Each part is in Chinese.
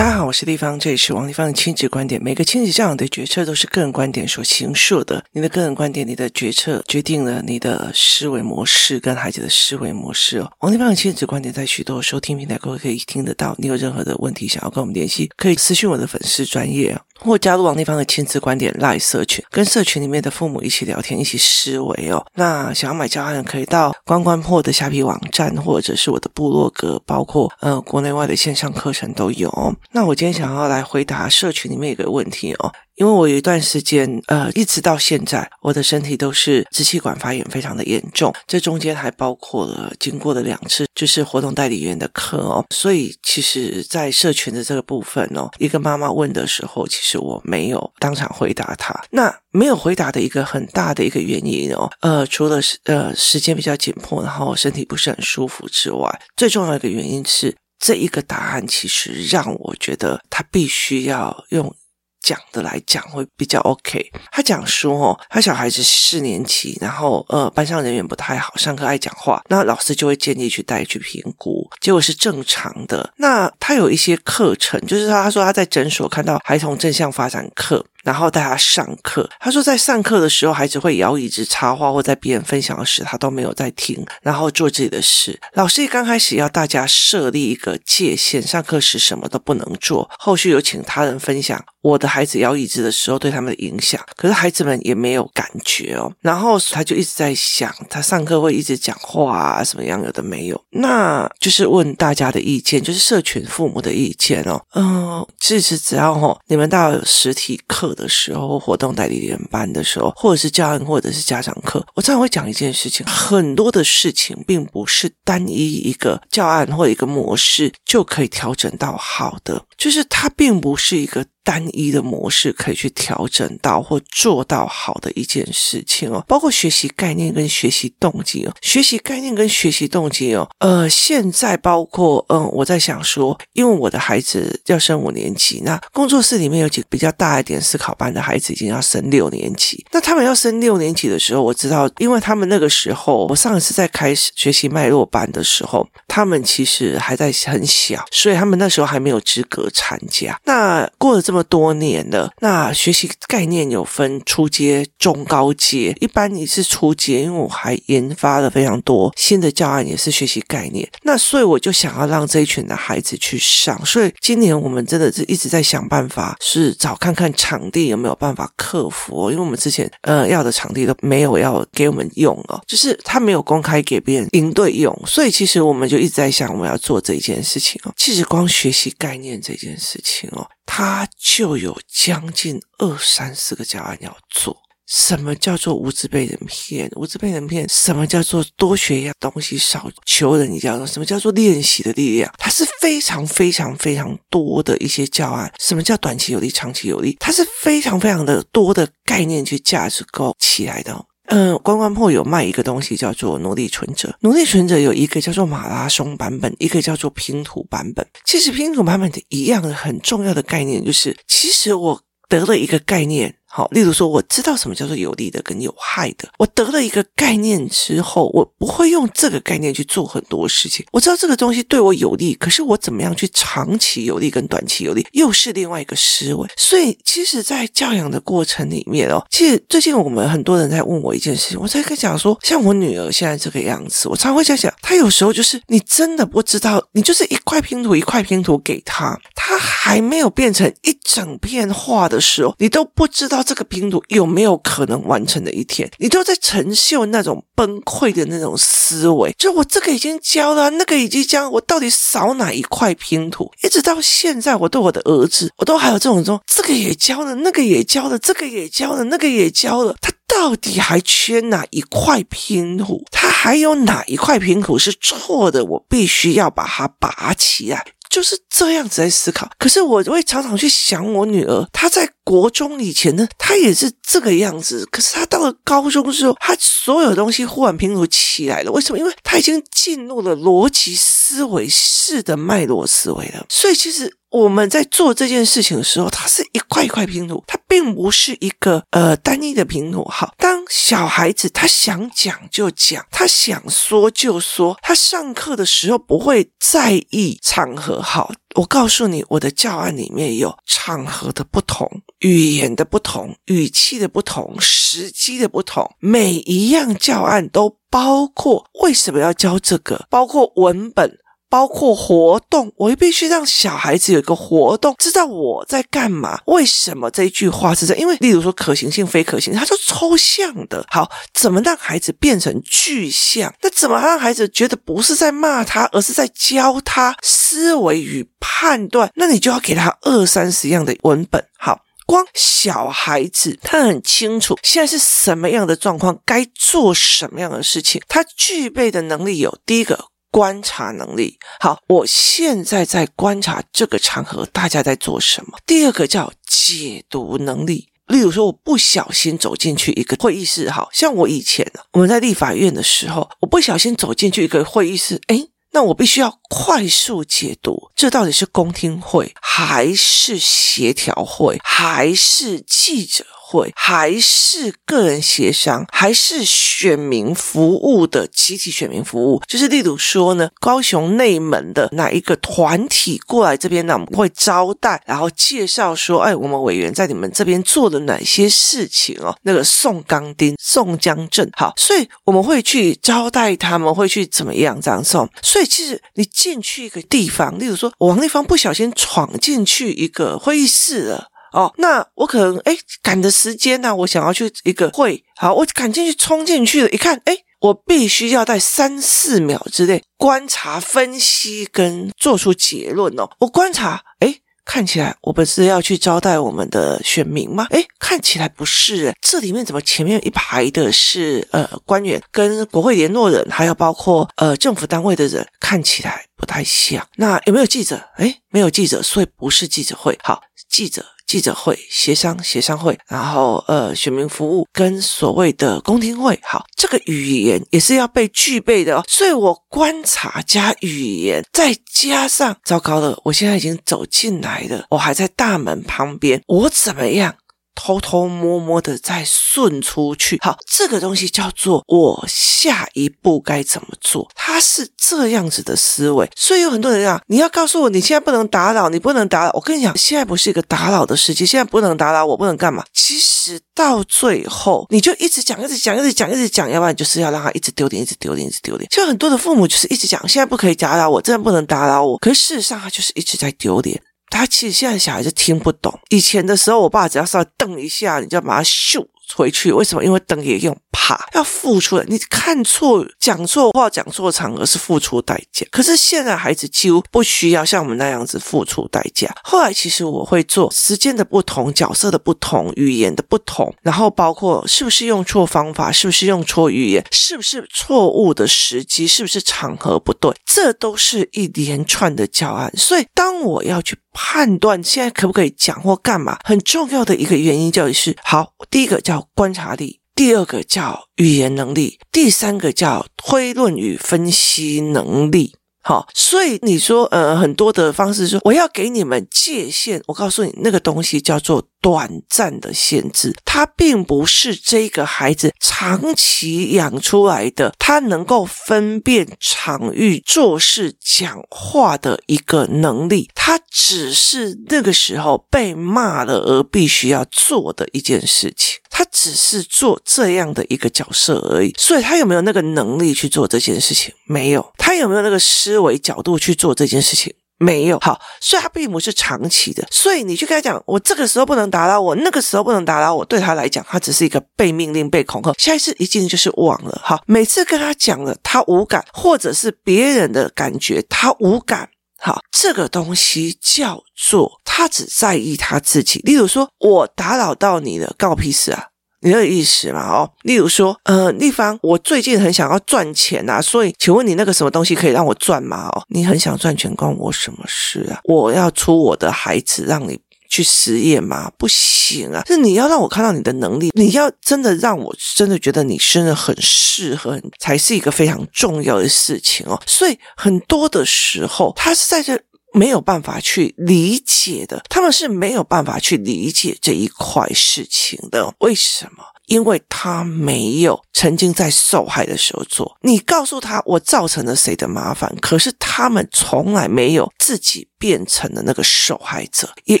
大家好，我是丽芳，这里是王丽芳的亲子观点。每个亲子教养的决策都是个人观点所形塑的。你的个人观点，你的决策决定了你的思维模式跟孩子的思维模式哦。王丽芳的亲子观点在许多收听平台都可以听得到。你有任何的问题想要跟我们联系，可以私讯我的粉丝专业哦，或加入王丽芳的亲子观点 Live 社群，跟社群里面的父母一起聊天，一起思维哦。那想要买教案，可以到关关破的虾皮网站，或者是我的部落格，包括呃国内外的线上课程都有。那我今天想要来回答社群里面一个问题哦，因为我有一段时间，呃，一直到现在，我的身体都是支气管发炎非常的严重，这中间还包括了经过了两次就是活动代理员的课哦，所以其实，在社群的这个部分哦，一个妈妈问的时候，其实我没有当场回答她。那没有回答的一个很大的一个原因哦，呃，除了是呃时间比较紧迫，然后身体不是很舒服之外，最重要的一个原因是。这一个答案其实让我觉得他必须要用讲的来讲会比较 OK。他讲说哦，他小孩子四年级，然后呃班上人缘不太好，上课爱讲话，那老师就会建议去带去评估，结果是正常的。那他有一些课程，就是他他说他在诊所看到孩童正向发展课。然后带他上课，他说在上课的时候，孩子会摇椅子、插话，或在别人分享时，他都没有在听，然后做自己的事。老师一刚开始要大家设立一个界限，上课时什么都不能做。后续有请他人分享我的孩子摇椅子的时候对他们的影响，可是孩子们也没有感觉哦。然后他就一直在想，他上课会一直讲话啊，什么样有的没有，那就是问大家的意见，就是社群父母的意见哦。嗯，其实只要哦，你们到实体课。的时候，活动代理人班的时候，或者是教案，或者是家长课，我常常会讲一件事情：很多的事情并不是单一一个教案或一个模式就可以调整到好的，就是它并不是一个。单一的模式可以去调整到或做到好的一件事情哦，包括学习概念跟学习动机哦，学习概念跟学习动机哦，呃，现在包括嗯，我在想说，因为我的孩子要升五年级，那工作室里面有几个比较大一点思考班的孩子已经要升六年级，那他们要升六年级的时候，我知道，因为他们那个时候，我上一次在开始学习脉络班的时候，他们其实还在很小，所以他们那时候还没有资格参加。那过了这么多年了，那学习概念有分初阶、中高阶。一般你是初阶，因为我还研发了非常多新的教案，也是学习概念。那所以我就想要让这一群的孩子去上。所以今年我们真的是一直在想办法，是找看看场地有没有办法克服。因为我们之前呃要的场地都没有要给我们用哦，就是他没有公开给别人营队用。所以其实我们就一直在想，我们要做这一件事情哦。其实光学习概念这件事情哦。他就有将近二三十个教案要做。什么叫做无知被人骗？无知被人骗？什么叫做多学一样东西少求人一样？什么叫做练习的力量？它是非常非常非常多的一些教案。什么叫短期有利，长期有利？它是非常非常的多的概念去价值构起来的。嗯，关关破有卖一个东西叫做奴隶存折。奴隶存折有一个叫做马拉松版本，一个叫做拼图版本。其实拼图版本的一样很重要的概念就是，其实我得了一个概念。好，例如说，我知道什么叫做有利的跟有害的。我得了一个概念之后，我不会用这个概念去做很多事情。我知道这个东西对我有利，可是我怎么样去长期有利跟短期有利，又是另外一个思维。所以，其实，在教养的过程里面哦，其实最近我们很多人在问我一件事情，我在跟讲说，像我女儿现在这个样子，我常会在想，她有时候就是你真的不知道，你就是一块拼图一块拼图给她，她还没有变成一整片画的时候，你都不知道。这个拼图有没有可能完成的一天？你都在承受那种崩溃的那种思维，就我这个已经交了，那个已经交，我到底少哪一块拼图？一直到现在，我对我的儿子，我都还有这种说，这个也交了，那个也交了，这个也交了，那个也交了，他到底还缺哪一块拼图？他还有哪一块拼图是错的？我必须要把它拔起来。就是这样子在思考，可是我会常常去想我女儿，她在国中以前呢，她也是这个样子，可是她到了高中之后，她所有东西忽然拼图起来了，为什么？因为她已经进入了逻辑思维式的脉络思维了，所以其实。我们在做这件事情的时候，它是一块一块拼图，它并不是一个呃单一的拼图。好，当小孩子他想讲就讲，他想说就说，他上课的时候不会在意场合。好。我告诉你，我的教案里面有场合的不同、语言的不同、语气的不同、时机的不同，每一样教案都包括为什么要教这个，包括文本。包括活动，我也必须让小孩子有一个活动，知道我在干嘛。为什么这一句话是这？因为，例如说可行性、非可行，它是抽象的。好，怎么让孩子变成具象？那怎么让孩子觉得不是在骂他，而是在教他思维与判断？那你就要给他二三十样的文本。好，光小孩子他很清楚现在是什么样的状况，该做什么样的事情，他具备的能力有第一个。观察能力好，我现在在观察这个场合，大家在做什么。第二个叫解读能力，例如说，我不小心走进去一个会议室，好像我以前呢我们在立法院的时候，我不小心走进去一个会议室，诶，那我必须要快速解读，这到底是公听会，还是协调会，还是记者会？还是个人协商，还是选民服务的集体选民服务？就是例如说呢，高雄内门的哪一个团体过来这边呢？我们会招待，然后介绍说，哎，我们委员在你们这边做了哪些事情哦？那个宋钢丁、宋江镇，好，所以我们会去招待他们，会去怎么样这样送？所以其实你进去一个地方，例如说，王立芳不小心闯进去一个会议室了。哦，那我可能哎赶的时间呢、我想要去一个会，好，我赶进去冲进去了，一看，哎，我必须要在三四秒之内观察、分析跟做出结论哦。我观察，哎，看起来我不是要去招待我们的选民吗？哎，看起来不是，这里面怎么前面一排的是呃官员跟国会联络人，还有包括呃政府单位的人，看起来不太像。那有没有记者？哎，没有记者，所以不是记者会。好，记者。记者会、协商、协商会，然后呃，选民服务跟所谓的公听会，好，这个语言也是要被具备的哦。所以我观察加语言，再加上糟糕了，我现在已经走进来了，我还在大门旁边，我怎么样？偷偷摸摸的再顺出去，好，这个东西叫做我下一步该怎么做？它是这样子的思维，所以有很多人啊，你要告诉我，你现在不能打扰，你不能打扰。我跟你讲，现在不是一个打扰的时机，现在不能打扰我，不能干嘛？其实到最后，你就一直讲，一直讲，一直讲，一直讲，要不然就是要让他一直丢脸，一直丢脸，一直丢脸。就很多的父母就是一直讲，现在不可以打扰我，真的不能打扰我。可是事实上，他就是一直在丢脸。他其实现在小孩子听不懂，以前的时候，我爸只要稍微瞪一下，你就要把他咻回去。为什么？因为瞪也用。怕要付出的，你看错、讲错话、讲错场合是付出代价。可是现在孩子几乎不需要像我们那样子付出代价。后来其实我会做时间的不同、角色的不同、语言的不同，然后包括是不是用错方法、是不是用错语言、是不是错误的时机、是不是场合不对，这都是一连串的教案。所以当我要去判断现在可不可以讲或干嘛，很重要的一个原因就是：好，第一个叫观察力。第二个叫语言能力，第三个叫推论与分析能力。好，所以你说，呃，很多的方式说，我要给你们界限，我告诉你，那个东西叫做短暂的限制，它并不是这个孩子长期养出来的，他能够分辨场域、做事、讲话的一个能力，他只是那个时候被骂了而必须要做的一件事情。他只是做这样的一个角色而已，所以他有没有那个能力去做这件事情？没有。他有没有那个思维角度去做这件事情？没有。好，所以他并不是长期的。所以你去跟他讲，我这个时候不能打扰我，那个时候不能打扰我，对他来讲，他只是一个被命令、被恐吓。下一次一进就是忘了。好，每次跟他讲了，他无感，或者是别人的感觉，他无感。好，这个东西叫做他只在意他自己。例如说，我打扰到你了，告我屁事啊！你的意思嘛？哦，例如说，呃，丽芳，我最近很想要赚钱啊，所以，请问你那个什么东西可以让我赚吗？哦，你很想赚钱，关我什么事啊？我要出我的孩子让你去实验吗？不行啊！是你要让我看到你的能力，你要真的让我真的觉得你真的很适合，才是一个非常重要的事情哦。所以很多的时候，他是在这。没有办法去理解的，他们是没有办法去理解这一块事情的。为什么？因为他没有曾经在受害的时候做。你告诉他我造成了谁的麻烦，可是他们从来没有自己变成了那个受害者。也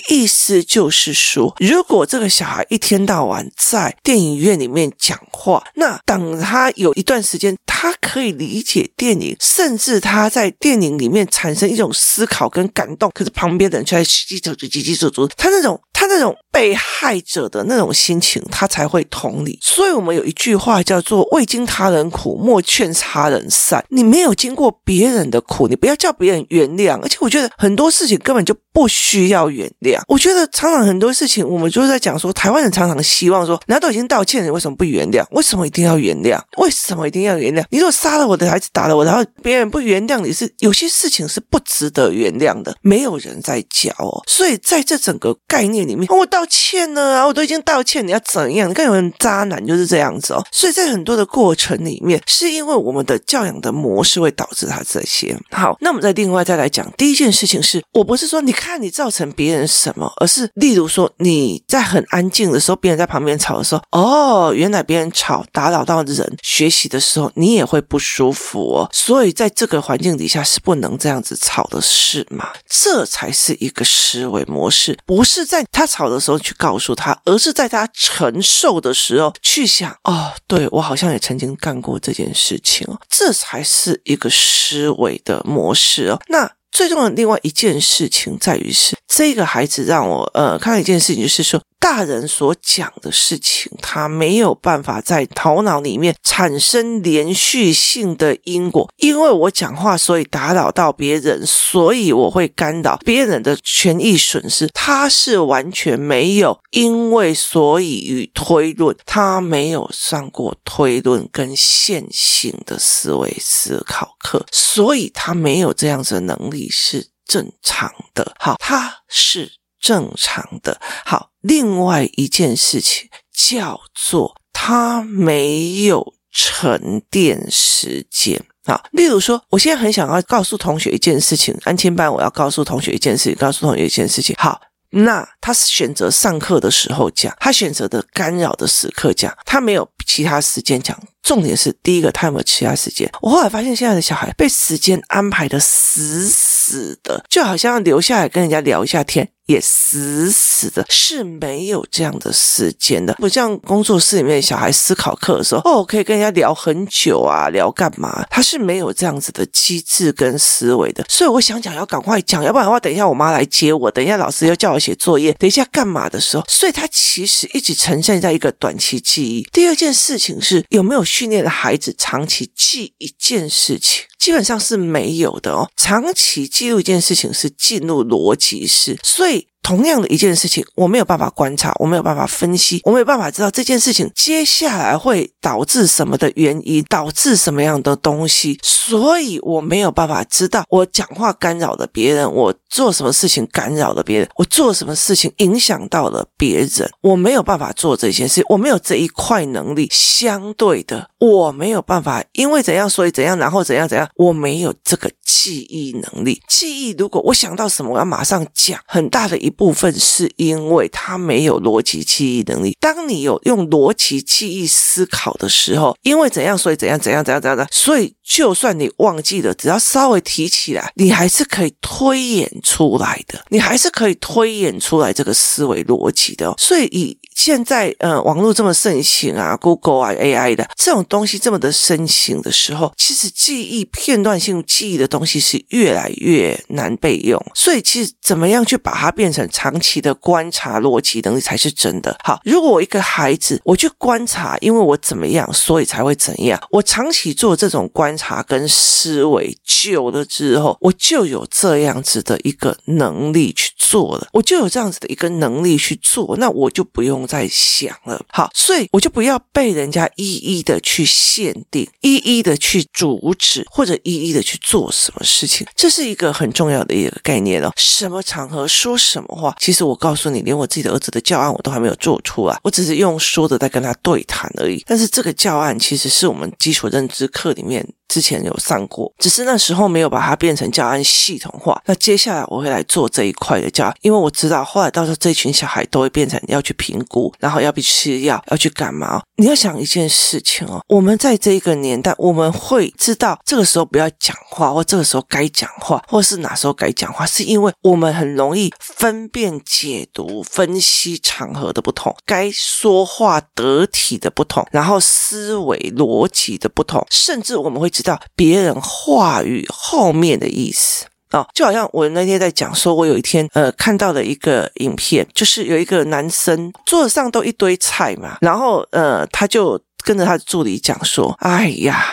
意思就是说，如果这个小孩一天到晚在电影院里面讲话，那等他有一段时间，他可以理解电影，甚至他在电影里面产生一种思考跟感动，可是旁边的人却在叽叽喳喳、叽叽喳喳，他那种。他那种被害者的那种心情，他才会同理。所以，我们有一句话叫做“未经他人苦，莫劝他人善”。你没有经过别人的苦，你不要叫别人原谅。而且，我觉得很多事情根本就不需要原谅。我觉得常常很多事情，我们就是在讲说，台湾人常常希望说，人家都已经道歉了，你为什么不原谅？为什么一定要原谅？为什么一定要原谅？你如果杀了我的孩子，打了我，然后别人不原谅你是，有些事情是不值得原谅的。没有人在教哦。所以，在这整个概念里面，我道歉了啊，我都已经道歉，你要怎样？你看有人渣男就是这样子哦。所以在很多的过程里面，是因为我们的教养的模式会导致他这些。好，那我们再另外再来讲，第一件事情是我不是说你看你造成别人什么，而是例如说你在很安静的时候，别人在旁边吵的时候，哦，原来别人吵打扰到人学习的时候，你也会不舒服哦。所以在这个环境底下是不能这样子吵的事嘛？这才是一个思维模式，不是在他吵的。时候去告诉他，而是在他承受的时候去想哦，对，我好像也曾经干过这件事情哦，这才是一个思维的模式哦。那最重要的另外一件事情在于是这个孩子让我呃看到一件事情，就是说。大人所讲的事情，他没有办法在头脑里面产生连续性的因果。因为我讲话，所以打扰到别人，所以我会干扰别人的权益损失。他是完全没有因为所以与推论，他没有上过推论跟线性的思维思考课，所以他没有这样子的能力是正常的。好，他是。正常的。好，另外一件事情叫做他没有沉淀时间。好，例如说，我现在很想要告诉同学一件事情，安亲班我要告诉同学一件事情，告诉同学一件事情。好，那他选择上课的时候讲，他选择的干扰的时刻讲，他没有其他时间讲。重点是第一个，他有没有其他时间？我后来发现，现在的小孩被时间安排的死死的，就好像留下来跟人家聊一下天。也死死的是没有这样的时间的，不像工作室里面小孩思考课的时候，哦，可以跟人家聊很久啊，聊干嘛？他是没有这样子的机制跟思维的，所以我想讲要赶快讲，要不然的话，等一下我妈来接我，等一下老师要叫我写作业，等一下干嘛的时候，所以他其实一直呈现在一个短期记忆。第二件事情是有没有训练的孩子长期记一件事情？基本上是没有的哦。长期记录一件事情是进入逻辑式，所以。同样的一件事情，我没有办法观察，我没有办法分析，我没有办法知道这件事情接下来会导致什么的原因，导致什么样的东西，所以我没有办法知道我讲话干扰了别人，我做什么事情干扰了别人，我做什么事情影响到了别人，我没有办法做这些事，我没有这一块能力。相对的，我没有办法，因为怎样，所以怎样，然后怎样怎样，我没有这个记忆能力。记忆，如果我想到什么，我要马上讲，很大的一。部分是因为他没有逻辑记忆能力。当你有用逻辑记忆思考的时候，因为怎样，所以怎样，怎样，怎样，怎样的，所以就算你忘记了，只要稍微提起来，你还是可以推演出来的，你还是可以推演出来这个思维逻辑的。所以以现在呃网络这么盛行啊，Google 啊 AI 的这种东西这么的盛行的时候，其实记忆片段性记忆的东西是越来越难被用。所以其实怎么样去把它变成长期的观察逻辑能力才是真的好。如果我一个孩子，我去观察，因为我怎么样，所以才会怎样。我长期做这种观察跟思维久了之后，我就有这样子的一个能力去做了，我就有这样子的一个能力去做，那我就不用再想了。好，所以我就不要被人家一一的去限定，一一的去阻止，或者一一的去做什么事情。这是一个很重要的一个概念哦。什么场合说什么。话，其实我告诉你，连我自己的儿子的教案我都还没有做出来，我只是用说的在跟他对谈而已。但是这个教案其实是我们基础认知课里面之前有上过，只是那时候没有把它变成教案系统化。那接下来我会来做这一块的教案，因为我知道后来到时候这群小孩都会变成要去评估，然后要去吃药，要去干嘛？你要想一件事情哦，我们在这一个年代，我们会知道这个时候不要讲话，或这个时候该讲话，或是哪时候该讲话，是因为我们很容易分辨、解读、分析场合的不同，该说话得体的不同，然后思维逻辑的不同，甚至我们会知道别人话语后面的意思。啊，就好像我那天在讲说，我有一天呃看到了一个影片，就是有一个男生桌子上都一堆菜嘛，然后呃他就跟着他的助理讲说：“哎呀。”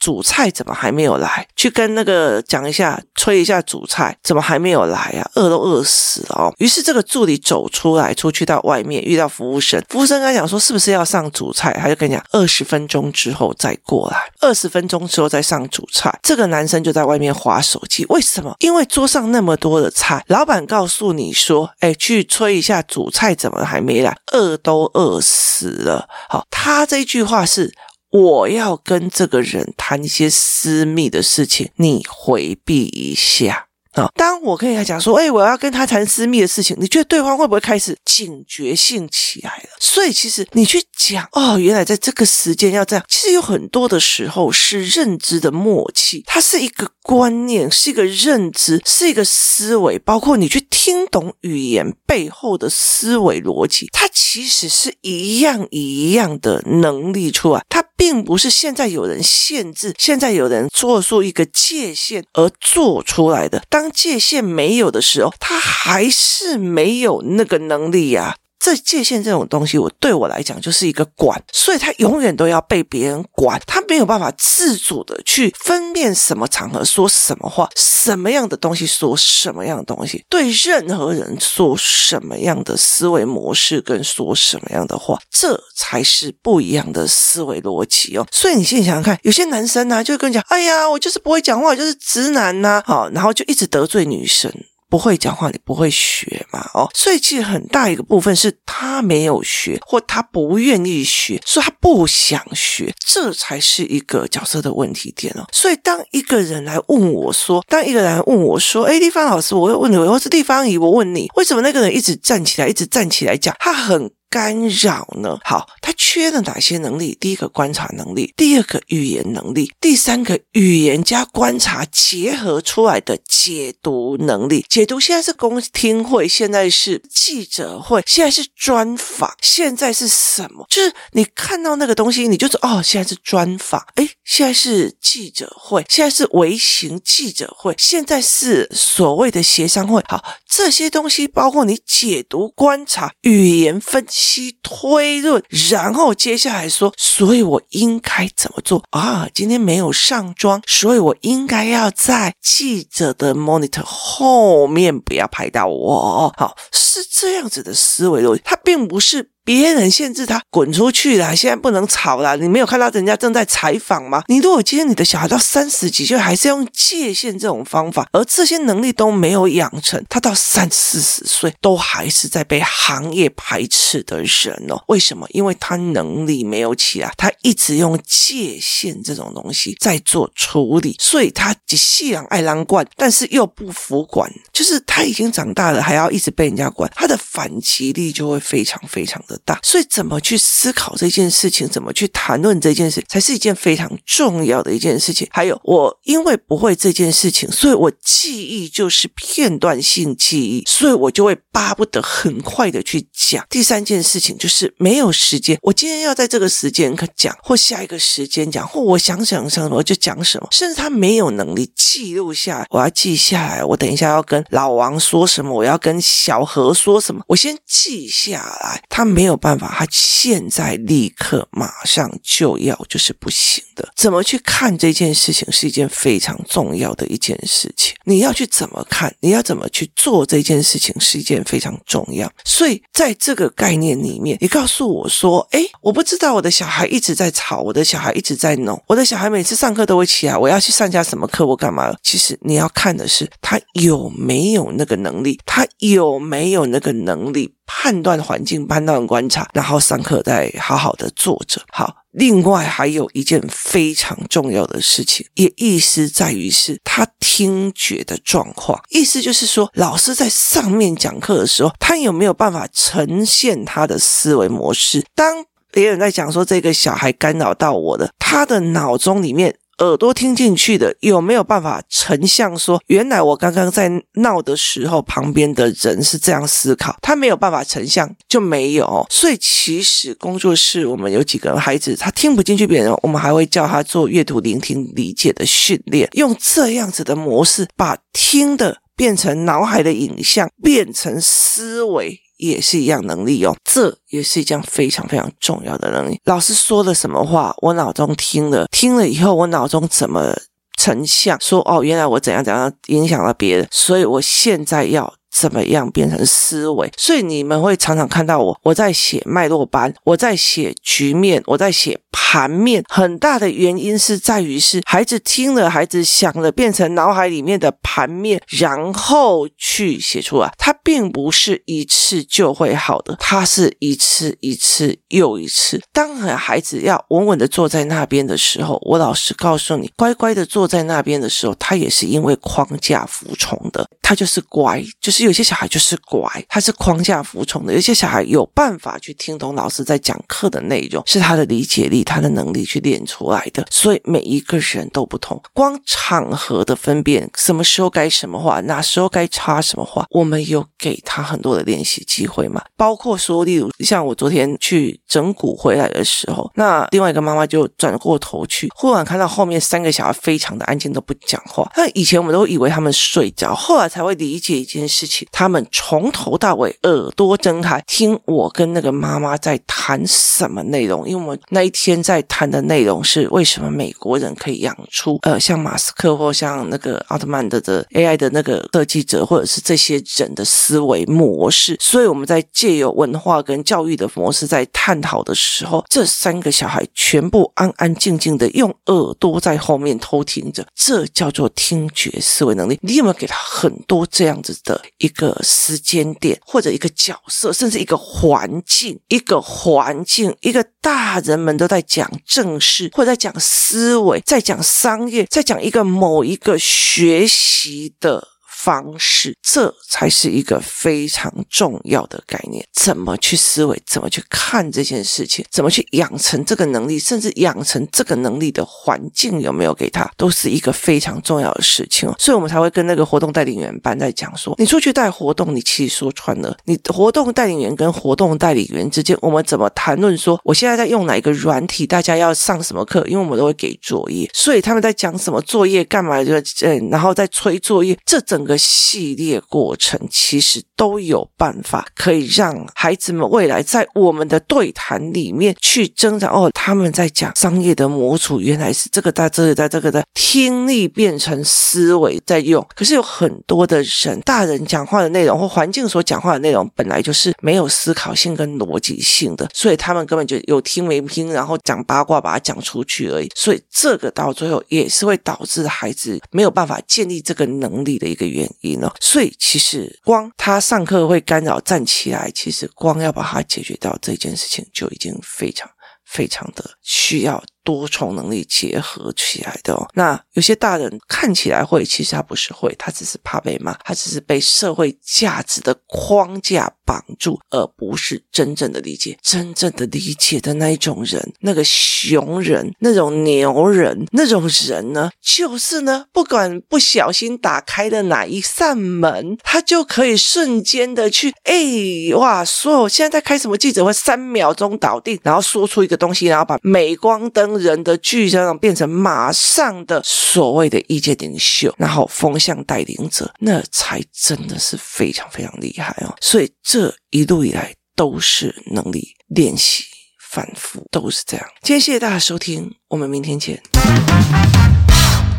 主菜怎么还没有来？去跟那个讲一下，催一下主菜怎么还没有来啊？饿都饿死了哦。于是这个助理走出来，出去到外面遇到服务生，服务生跟他讲说是不是要上主菜？他就跟你讲二十分钟之后再过来，二十分钟之后再上主菜。这个男生就在外面划手机，为什么？因为桌上那么多的菜，老板告诉你说，哎，去催一下主菜怎么还没来？饿都饿死了。好，他这句话是。我要跟这个人谈一些私密的事情，你回避一下。啊，当我跟他讲说，哎，我要跟他谈私密的事情，你觉得对方会不会开始警觉性起来了？所以其实你去讲，哦，原来在这个时间要这样，其实有很多的时候是认知的默契，它是一个观念，是一个认知，是一个思维，包括你去听懂语言背后的思维逻辑，它其实是一样一样的能力出来，它并不是现在有人限制，现在有人做出一个界限而做出来的。当界限没有的时候，他还是没有那个能力呀、这界限这种东西，我对我来讲就是一个管，所以他永远都要被别人管，他没有办法自主的去分辨什么场合说什么话，什么样的东西说什么样的东西，对任何人说什么样的思维模式跟说什么样的话，这才是不一样的思维逻辑哦。所以你现在想想看，有些男生呢、啊，就跟你讲，哎呀，我就是不会讲话，我就是直男呐、好，然后就一直得罪女生。不会讲话，你不会学嘛？哦，所以其实很大一个部分是他没有学，或他不愿意学，说他不想学，这才是一个角色的问题点哦。所以当一个人来问我说，当一个人来问我说，哎，丽芳老师，我会问你，我是丽芳姨，我问你，为什么那个人一直站起来，一直站起来讲，他很。干扰呢？好，他缺了哪些能力？第一个观察能力，第二个语言能力，第三个语言加观察结合出来的解读能力。解读现在是公听会，现在是记者会，现在是专访，现在是什么？就是你看到那个东西，你就说哦，现在是专访，诶，现在是记者会，现在是微型记者会，现在是所谓的协商会。好，这些东西包括你解读、观察、语言分析。其推论，然后接下来说，所以我应该怎么做啊？今天没有上妆，所以我应该要在记者的 monitor 后面不要拍到我。好，是这样子的思维逻辑，它并不是。别人限制他滚出去了，现在不能吵了。你没有看到人家正在采访吗？你如果今天你的小孩到三十几岁还是用界限这种方法，而这些能力都没有养成，他到三四十岁都还是在被行业排斥的人哦。为什么？因为他能力没有起来，他一直用界限这种东西在做处理，所以他既然爱让惯，但是又不服管，就是他已经长大了，还要一直被人家管，他的反击力就会非常非常的大，所以怎么去思考这件事情，怎么去谈论这件事，才是一件非常重要的一件事情。还有，我因为不会这件事情，所以我记忆就是片段性记忆，所以我就会巴不得很快的去讲。第三件事情就是没有时间，我今天要在这个时间可讲，或下一个时间讲，或我想想什么就讲什么，甚至他没有能力记录下来，我要记下来。我等一下要跟老王说什么，我要跟小何说什么，我先记下来。他没。没有办法，他现在立刻马上就要，就是不行的。怎么去看这件事情是一件非常重要的一件事情。你要去怎么看，你要怎么去做这件事情是一件非常重要。所以在这个概念里面，你告诉我说：“诶，我不知道我的小孩一直在吵，我的小孩一直在弄，我的小孩每次上课都会起来，我要去上下什么课，我干嘛？”其实你要看的是他有没有那个能力，他有没有那个能力。判断环境、判断观察，然后上课再好好的坐着。好，另外还有一件非常重要的事情，也意思在于是他听觉的状况，意思就是说，老师在上面讲课的时候，他有没有办法呈现他的思维模式？当别人在讲说这个小孩干扰到我的，他的脑中里面。耳朵听进去的有没有办法成像说，原来我刚刚在闹的时候，旁边的人是这样思考，他没有办法成像就没有。所以其实工作室我们有几个孩子，他听不进去别人，我们还会叫他做阅读、聆听、理解的训练，用这样子的模式把听的变成脑海的影像，变成思维。也是一样能力哦，这也是一件非常非常重要的能力。老师说了什么话，我脑中听了，听了以后，我脑中怎么成像？说哦，原来我怎样怎样影响了别人，所以我现在要。怎么样变成思维？所以你们会常常看到我，我在写脉络班，我在写局面，我在写盘面。很大的原因是在于是孩子听了，孩子想了，变成脑海里面的盘面，然后去写出来。它并不是一次就会好的，它是一次一次又一次。当孩子要稳稳的坐在那边的时候，我老实告诉你，乖乖的坐在那边的时候，他也是因为框架服从的，他就是乖，就是。有些小孩就是乖，他是框架服从的；有些小孩有办法去听懂老师在讲课的内容，是他的理解力、他的能力去练出来的。所以每一个人都不同，光场合的分辨，什么时候该什么话，哪时候该插什么话，我们有给他很多的练习机会嘛？包括说，例如像我昨天去整蛊回来的时候，那另外一个妈妈就转过头去，忽然看到后面三个小孩非常的安静，都不讲话。那以前我们都以为他们睡着，后来才会理解一件事。他们从头到尾耳朵睁开，听我跟那个妈妈在谈什么内容。因为我们那一天在谈的内容是为什么美国人可以养出呃像马斯克或像那个奥特曼的的 AI 的那个设计者，或者是这些人的思维模式。所以我们在借由文化跟教育的模式在探讨的时候，这三个小孩全部安安静静的用耳朵在后面偷听着，这叫做听觉思维能力。你有没有给他很多这样子的？一个时间点，或者一个角色，甚至一个环境，一个环境，一个大人们都在讲正事，或者在讲思维，在讲商业，在讲一个某一个学习的。方式，这才是一个非常重要的概念。怎么去思维？怎么去看这件事情？怎么去养成这个能力？甚至养成这个能力的环境有没有给他，都是一个非常重要的事情。所以我们才会跟那个活动带领员班在讲说，你出去带活动，你其实说穿了，你活动带领员跟活动带领员之间，我们怎么谈论说，我现在在用哪一个软体？大家要上什么课？因为我们都会给作业，所以他们在讲什么作业干嘛？就嗯，然后再催作业，这整个。个系列过程其实都有办法可以让孩子们未来在我们的对谈里面去增长哦。他们在讲商业的模组，原来是这个在这个在这个的听力变成思维在用。可是有很多的人，大人讲话的内容或环境所讲话的内容本来就是没有思考性跟逻辑性的，所以他们根本就有听没听，然后讲八卦把它讲出去而已。所以这个到最后也是会导致孩子没有办法建立这个能力的一个原。原因呢，所以其实光他上课会干扰站起来，其实光要把它解决掉这件事情就已经非常非常的需要。多重能力结合起来的哦。那有些大人看起来会，其实他不是会，他只是怕被骂，他只是被社会价值的框架绑住，而不是真正的理解。真正的理解的那一种人，那个熊人，那种牛人，那种人呢，就是呢，不管不小心打开了哪一扇门，他就可以瞬间的去，哎，哇，所有现在在开什么记者会，三秒钟倒定，然后说出一个东西，然后把镁光灯。人的巨象变成马上的所谓的意见领袖，然后风向带领者，那才真的是非常非常厉害哦。所以这一路以来都是能力练习，反复都是这样。今天谢谢大家收听，我们明天见。